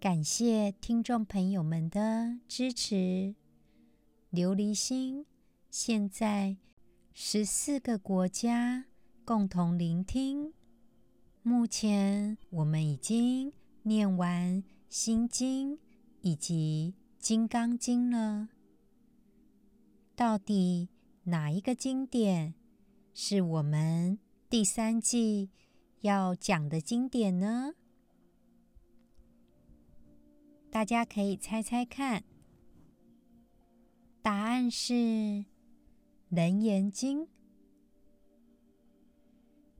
感谢听众朋友们的支持。琉璃心现在十四个国家共同聆听。目前我们已经念完《心经》以及《金刚经》了。到底哪一个经典是我们第三季要讲的经典呢？大家可以猜猜看，答案是《楞严经》。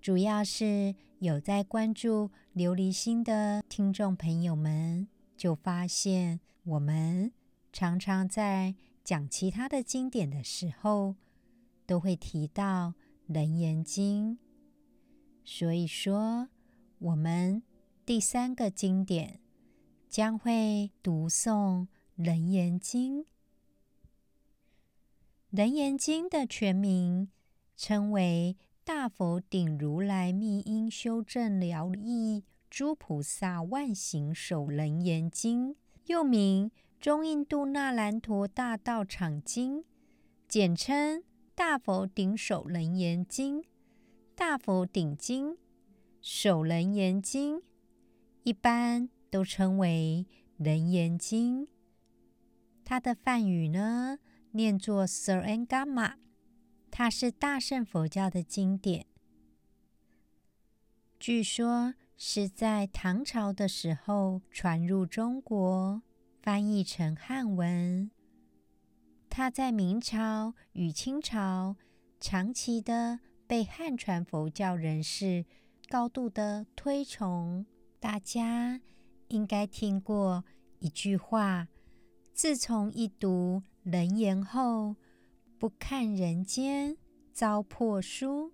主要是有在关注琉璃心的听众朋友们，就发现我们常常在讲其他的经典的时候，都会提到《楞严经》。所以说，我们第三个经典。将会读诵《楞严经》。《楞严经》的全名称为《大佛顶如来密因修证疗义诸菩萨万行首楞严经》，又名《中印度那兰陀大道场经》，简称《大佛顶首楞严经》、《大佛顶经》、《首楞严经》，一般。都称为《楞严经》，它的梵语呢，念作 Sarangama 它是大乘佛教的经典。据说是在唐朝的时候传入中国，翻译成汉文。它在明朝与清朝长期的被汉传佛教人士高度的推崇，大家。应该听过一句话：“自从一读楞严后，不看人间遭破书。”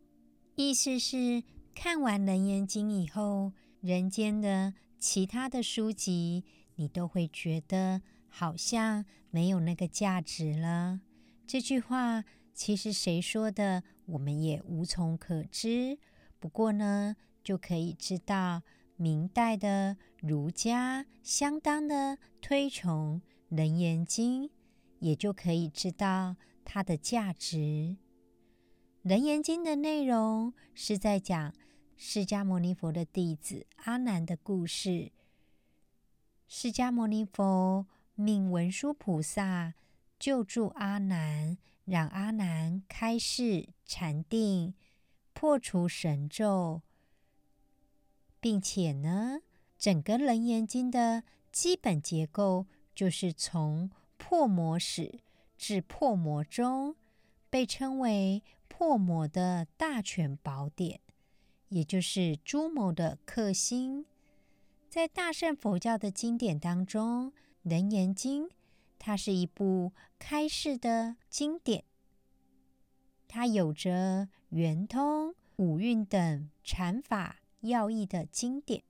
意思是看完楞严经以后，人间的其他的书籍，你都会觉得好像没有那个价值了。这句话其实谁说的，我们也无从可知。不过呢，就可以知道。明代的儒家相当的推崇《楞严经》，也就可以知道它的价值。《楞严经》的内容是在讲释迦牟尼佛的弟子阿难的故事。释迦牟尼佛命文殊菩萨救助阿难，让阿难开示禅定，破除神咒。并且呢，整个《楞严经》的基本结构就是从破魔始至破魔终，被称为破魔的大全宝典，也就是诸魔的克星。在大乘佛教的经典当中，《楞严经》它是一部开示的经典，它有着圆通、五蕴等禅法。要义的经典，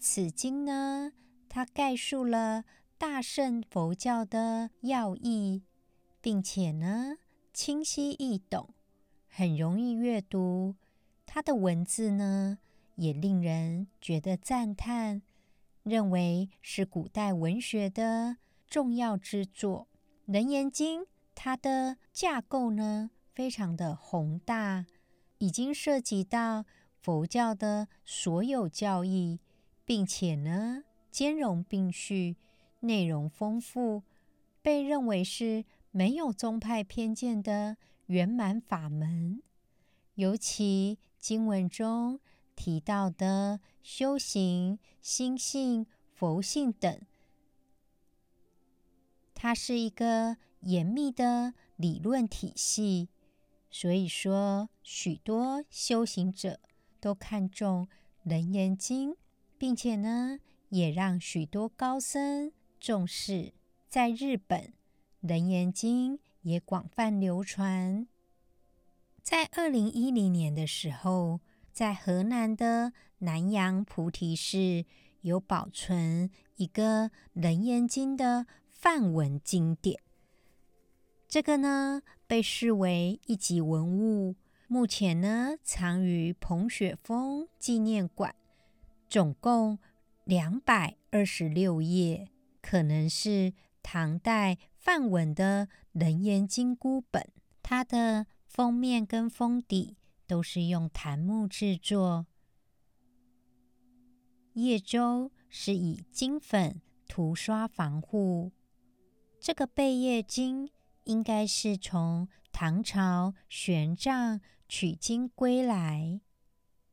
此经呢，它概述了大圣佛教的要义，并且呢，清晰易懂，很容易阅读。它的文字呢，也令人觉得赞叹，认为是古代文学的重要之作。《楞严经》它的架构呢，非常的宏大，已经涉及到。佛教的所有教义，并且呢，兼容并蓄，内容丰富，被认为是没有宗派偏见的圆满法门。尤其经文中提到的修行、心性、佛性等，它是一个严密的理论体系。所以说，许多修行者。都看重《楞严经》，并且呢，也让许多高僧重视。在日本，《楞严经》也广泛流传。在二零一零年的时候，在河南的南阳菩提寺有保存一个《楞严经》的梵文经典，这个呢被视为一级文物，目前呢藏于彭雪枫纪念馆，总共两百二十六页，可能是唐代梵文的《楞严经》孤本，它的。封面跟封底都是用檀木制作，叶周是以金粉涂刷防护。这个贝叶经应该是从唐朝玄奘取经归来。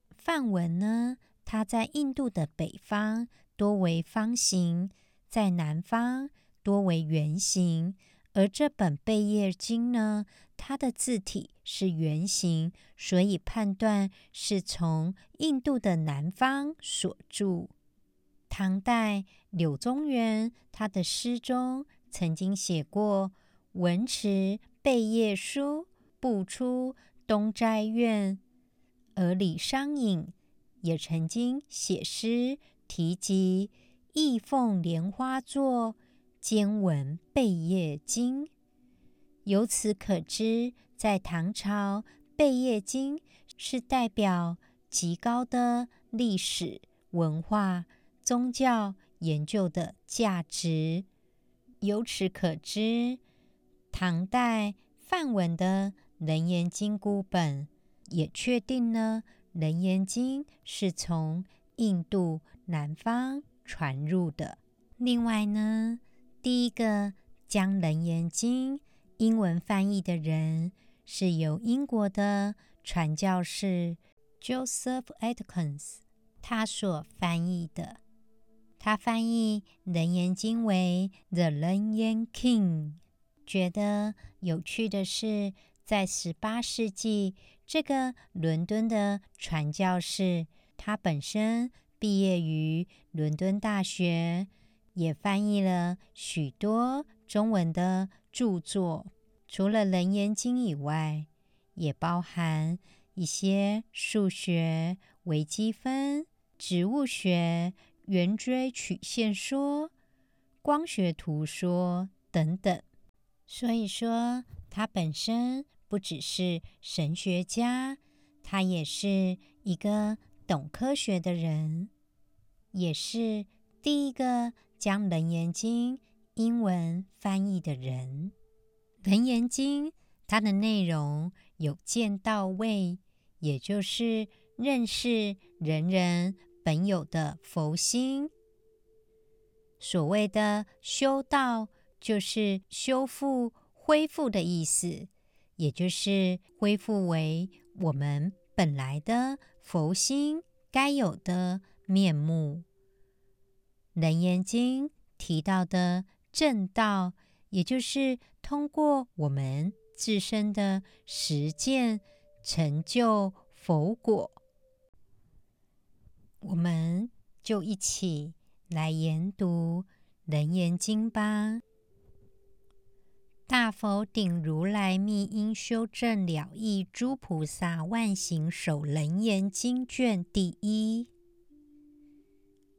梵文呢，它在印度的北方多为方形，在南方多为圆形。而这本贝叶经呢，它的字体是圆形，所以判断是从印度的南方所著。唐代柳宗元他的诗中曾经写过“文持贝叶书，不出东斋院”，而李商隐也曾经写诗提及“意凤莲花座”。兼闻贝叶经，由此可知，在唐朝，贝叶经是代表极高的历史文化、宗教研究的价值。由此可知，唐代梵文的《楞严经》孤本，也确定了《楞严经》是从印度南方传入的。另外呢，第一个将《楞严经》英文翻译的人，是由英国的传教士 Joseph Atkins 他所翻译的。他翻译《楞严经》为 The 楞严 King。觉得有趣的是，在十八世纪，这个伦敦的传教士，他本身毕业于伦敦大学。也翻译了许多中文的著作，除了《楞严经》以外，也包含一些数学、微积分、植物学、圆锥曲线说、光学图说等等。所以说，他本身不只是神学家，他也是一个懂科学的人，也是第一个。将《楞严经》英文翻译的人，《楞严经》它的内容有见到位，也就是认识人人本有的佛心。所谓的修道，就是修复、恢复的意思，也就是恢复为我们本来的佛心该有的面目。《楞严经》提到的正道，也就是通过我们自身的实践成就佛果。我们就一起来研读《楞严经》吧。大佛顶如来密因修证了义诸菩萨万行首楞严经卷第一。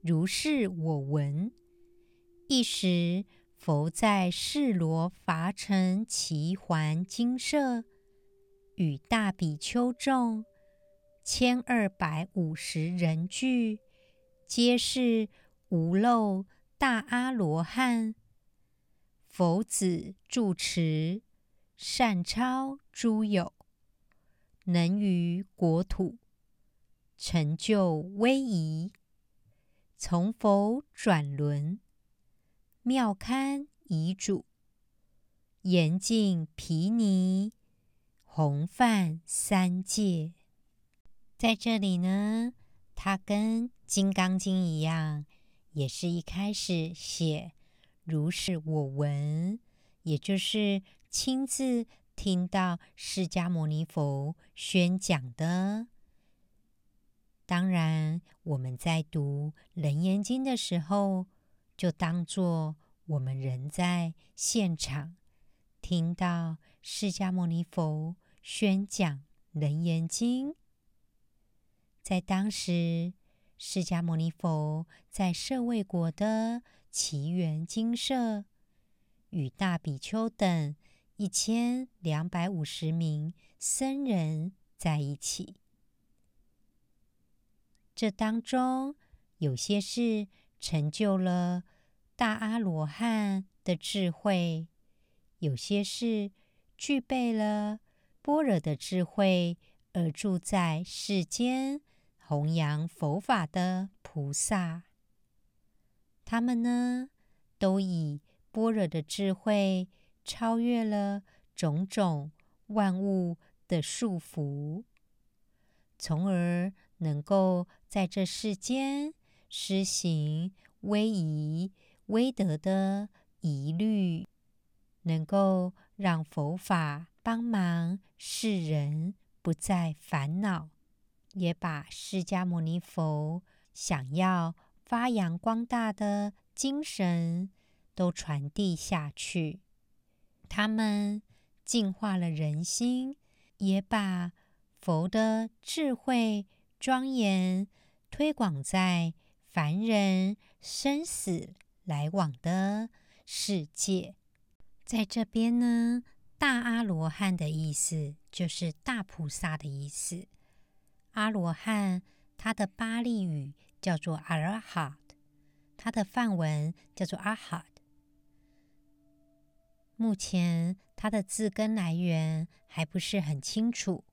如是我闻。一时，佛在世罗伐城只桓精舍，与大比丘众千二百五十人俱，皆是无漏大阿罗汉。佛子住持，善超诸有，能于国土成就威仪。从佛转轮，妙堪遗主，严净毗尼，弘范三界。在这里呢，它跟《金刚经》一样，也是一开始写“如是我闻”，也就是亲自听到释迦牟尼佛宣讲的。当然，我们在读《楞严经》的时候，就当作我们人在现场，听到释迦牟尼佛宣讲《楞严经》。在当时，释迦牟尼佛在舍卫国的奇园精舍，与大比丘等一千两百五十名僧人在一起。这当中有些是成就了大阿罗汉的智慧，有些是具备了般若的智慧而住在世间。弘扬佛法的菩萨，他们呢，都以般若的智慧超越了种种万物的束缚，从而能够在这世间施行威仪威德的仪律，能够让佛法帮忙世人不再烦恼。也把释迦牟尼佛想要发扬光大的精神都传递下去。他们净化了人心，也把佛的智慧庄严推广在凡人生死来往的世界。在这边呢，大阿罗汉的意思就是大菩萨的意思。阿罗汉，他的巴利语叫做阿拉哈特，它的梵文叫做阿哈特。目前它的字根来源还不是很清楚，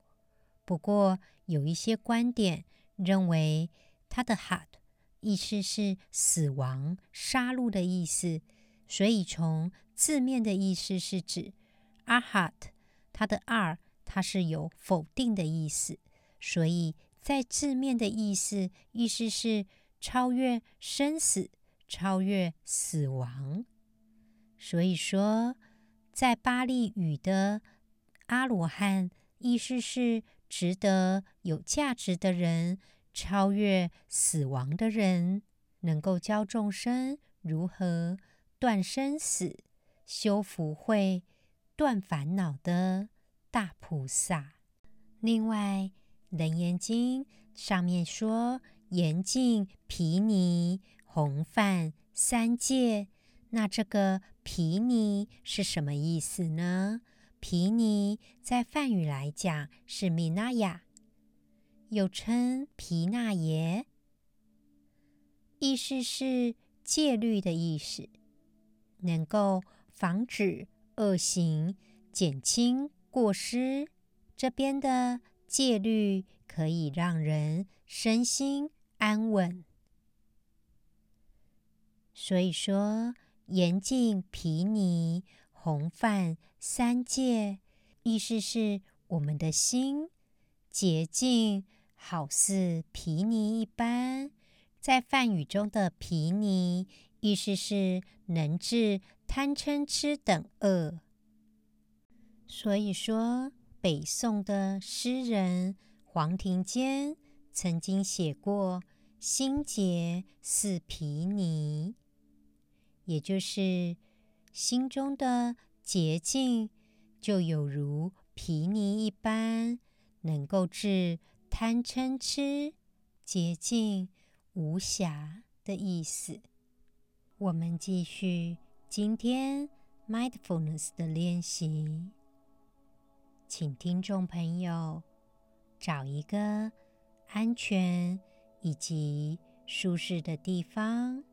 不过有一些观点认为它的哈特意思是死亡、杀戮的意思，所以从字面的意思是指阿哈特，它的二它是有否定的意思。所以在字面的意思，意思是超越生死，超越死亡。所以说，在巴利语的阿罗汉，意思是值得、有价值的人，超越死亡的人，能够教众生如何断生死、修福慧、断烦恼的大菩萨。另外，《楞严经》上面说：“严禁毗尼弘范三界。”那这个“毗尼”是什么意思呢？“毗尼”在梵语来讲是“米那雅”，又称“皮那耶”，意思是戒律的意思，能够防止恶行，减轻过失。这边的。戒律可以让人身心安稳，所以说严净毗尼弘范三界，意思是我们的心洁净，好似毗尼一般。在梵语中的毗尼，意思是能治贪嗔痴等恶。所以说。北宋的诗人黄庭坚曾经写过“心洁似皮泥”，也就是心中的洁净就有如皮泥一般，能够治贪嗔痴，洁净无瑕的意思。我们继续今天 mindfulness 的练习。请听众朋友找一个安全以及舒适的地方，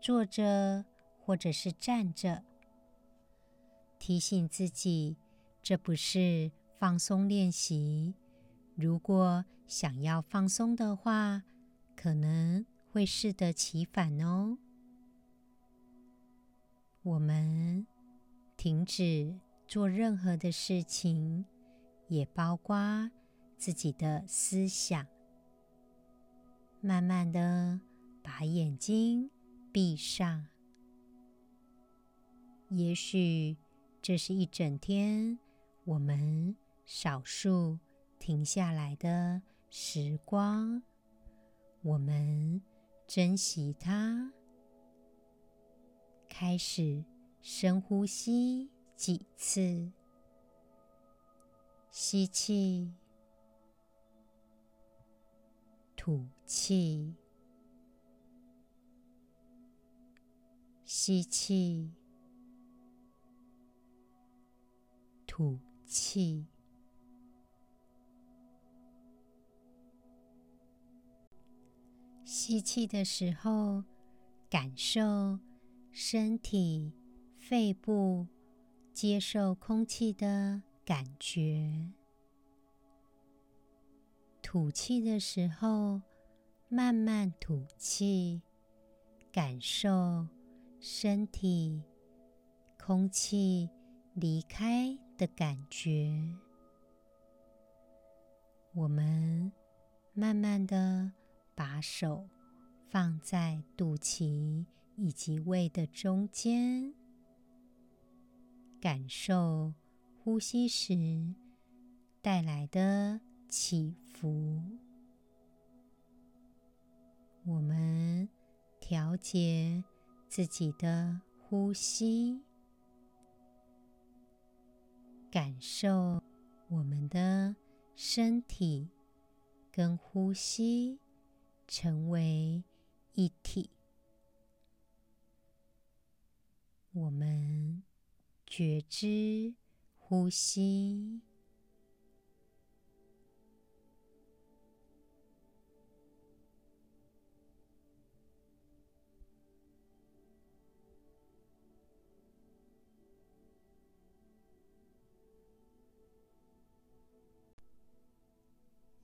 坐着或者是站着，提醒自己，这不是放松练习。如果想要放松的话，可能会适得其反哦。我们停止。做任何的事情，也包括自己的思想。慢慢的把眼睛闭上。也许这是一整天我们少数停下来的时光，我们珍惜它，开始深呼吸几次，吸气，吐气，吸气，吐气。吸气的时候，感受身体、肺部接受空气的感觉；吐气的时候，慢慢吐气，感受身体、空气离开的感觉。我们慢慢的把手。放在肚脐以及胃的中间，感受呼吸时带来的起伏。我们调节自己的呼吸，感受我们的身体跟呼吸成为一体，我们觉知呼吸，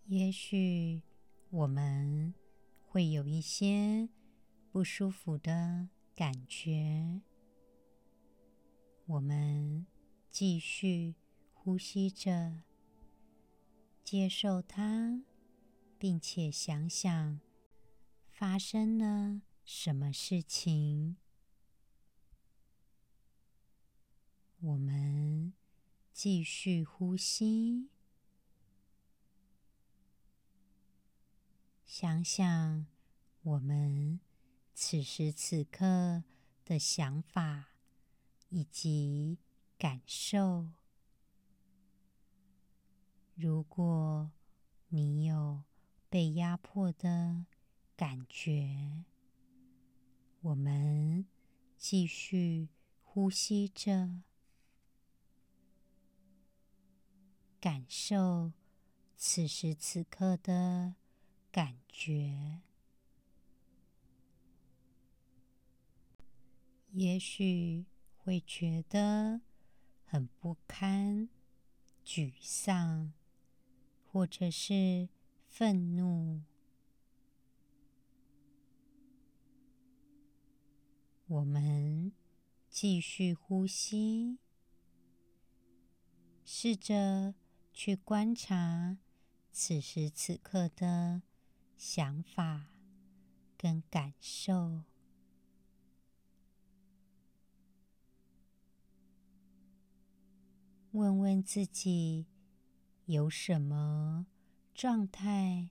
也许我们。会有一些不舒服的感觉，我们继续呼吸着，接受它，并且想想发生了什么事情。我们继续呼吸。想想我们此时此刻的想法以及感受。如果你有被压迫的感觉，我们继续呼吸着，感受此时此刻的。感觉，也许会觉得很不堪、沮丧，或者是愤怒。我们继续呼吸，试着去观察此时此刻的。想法跟感受，问问自己有什么状态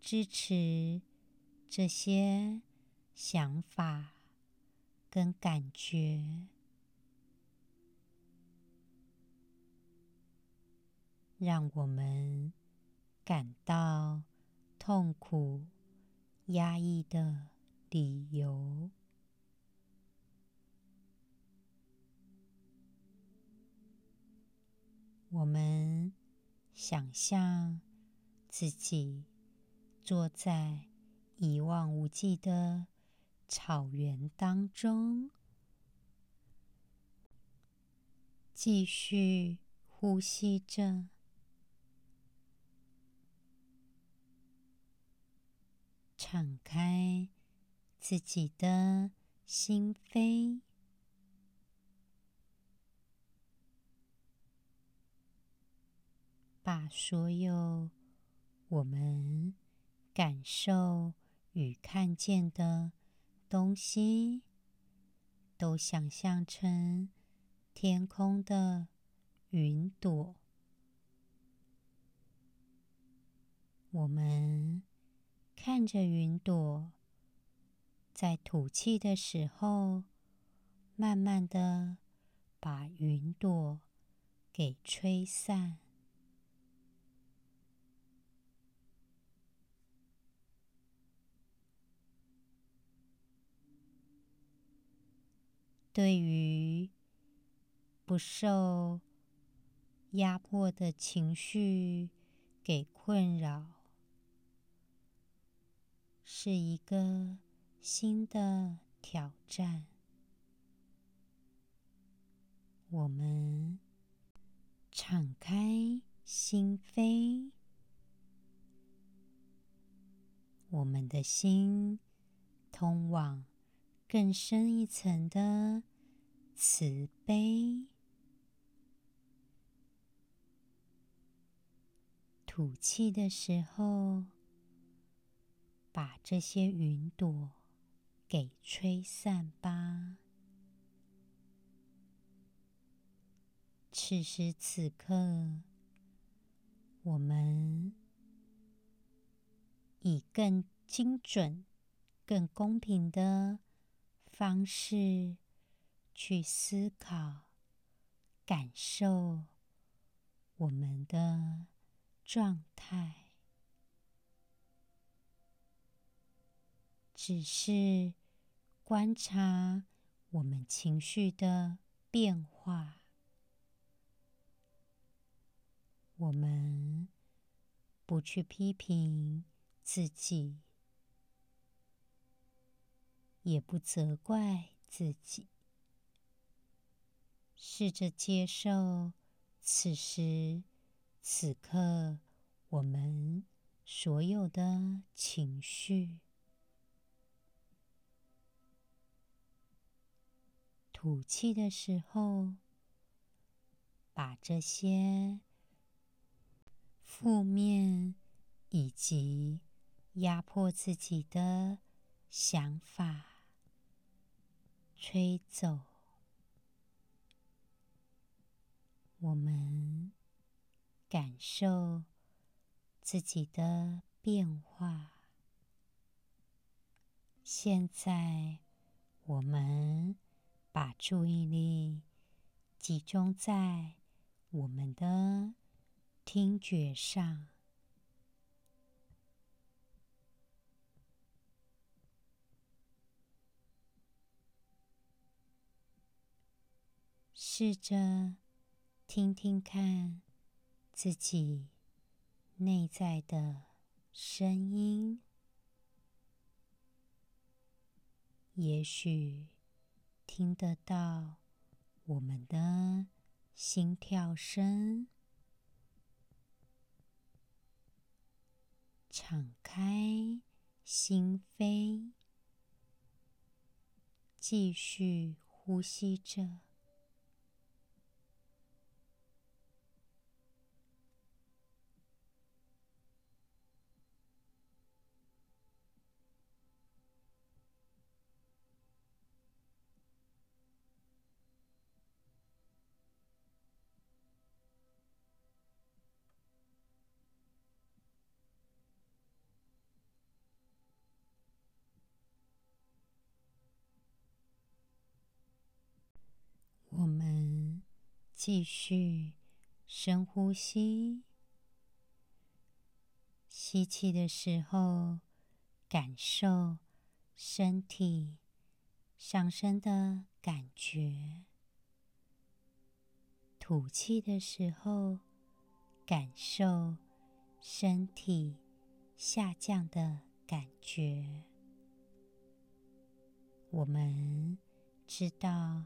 支持这些想法跟感觉，让我们感到。痛苦、压抑的理由。我们想象自己坐在一望无际的草原当中，继续呼吸着。敞开自己的心扉，把所有我们感受与看见的东西，都想象成天空的云朵。我们。看着云朵，在吐气的时候，慢慢的把云朵给吹散。对于不受压迫的情绪给困扰，是一个新的挑战。我们敞开心扉，我们的心通往更深一层的慈悲。吐气的时候，把这些云朵给吹散吧。此时此刻，我们以更精准、更公平的方式去思考、感受我们的状态，只是观察我们情绪的变化。我们不去批评自己，也不责怪自己，试着接受此时此刻我们所有的情绪。吐气的时候，把这些负面以及压迫自己的想法吹走。我们。感受自己的变化。现在，我们把注意力集中在我们的听觉上，试着听听看。自己内在的声音，也许听得到我们的心跳声。敞开心扉，继续呼吸着。继续深呼吸，吸气的时候，感受身体上升的感觉；吐气的时候，感受身体下降的感觉。我们知道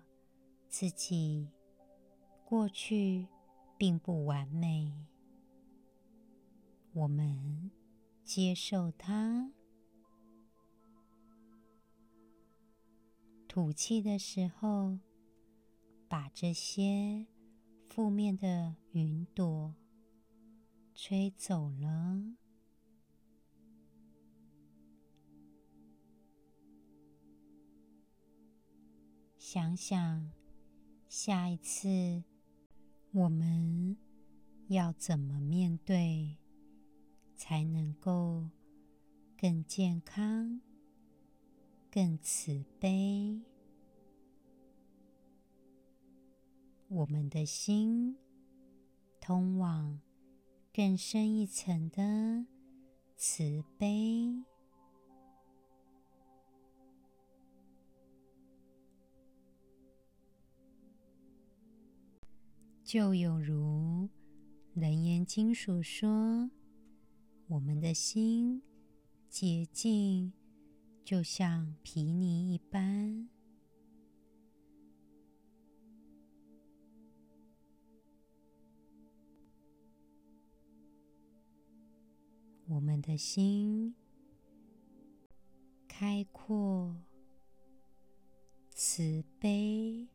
自己。过去并不完美，我们接受它。吐气的时候，把这些负面的云朵吹走了。想想下一次。我们要怎么面对，才能够更健康、更慈悲？我们的心通往更深一层的慈悲，就有如《楞严经》所说，我们的心洁净，就像皮泥一般。我们的心开阔、慈悲、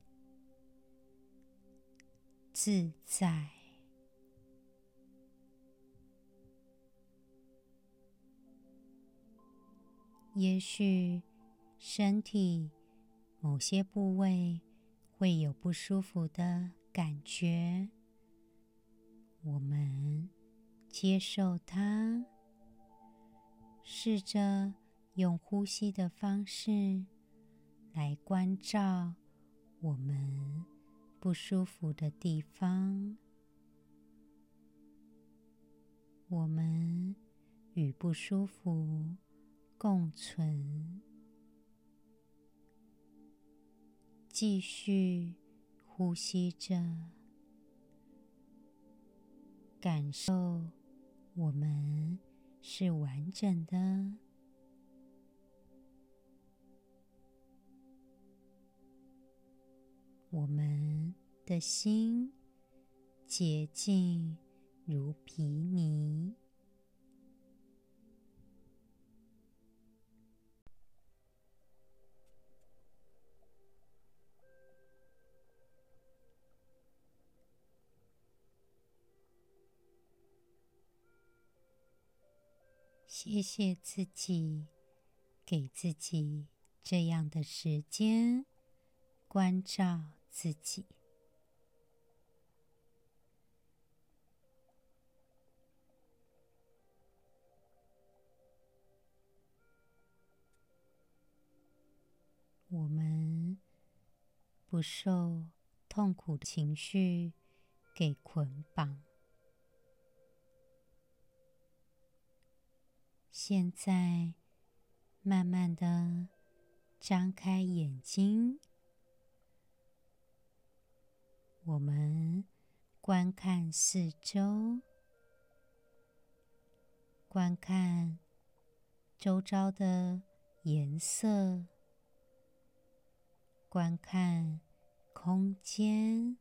自在。也许身体某些部位会有不舒服的感觉，我们接受它。试着用呼吸的方式来关照我们不舒服的地方。我们与不舒服共存，继续呼吸着，感受我们。是完整的，我们的心洁净如皮泥。谢谢自己，给自己这样的时间，关照自己。我们不受痛苦情绪给捆绑。现在，慢慢的张开眼睛，我们观看四周，观看周遭的颜色，观看空间，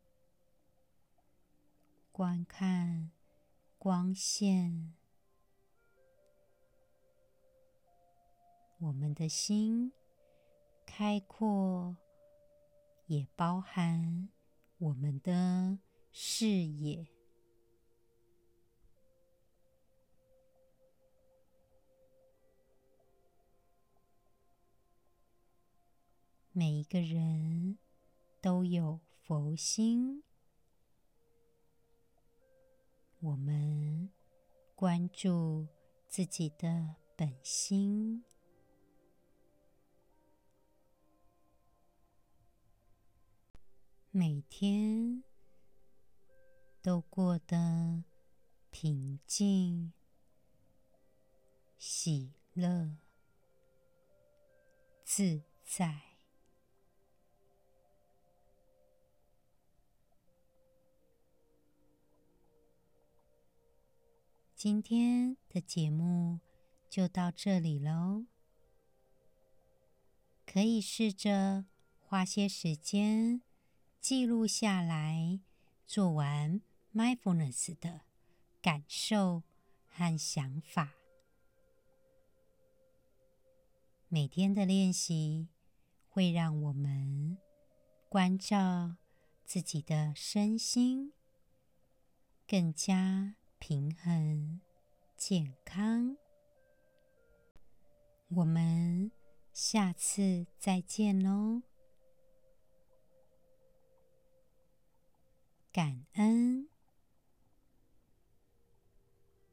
观看光线。我们的心开阔，也包含我们的视野。每一个人都有佛心，我们关注自己的本心。每天都过得平静、喜乐、自在。今天的节目就到这里喽，可以试着花些时间。记录下来，做完 mindfulness 的感受和想法。每天的练习会让我们关照自己的身心，更加平衡健康。我们下次再见喽。感恩。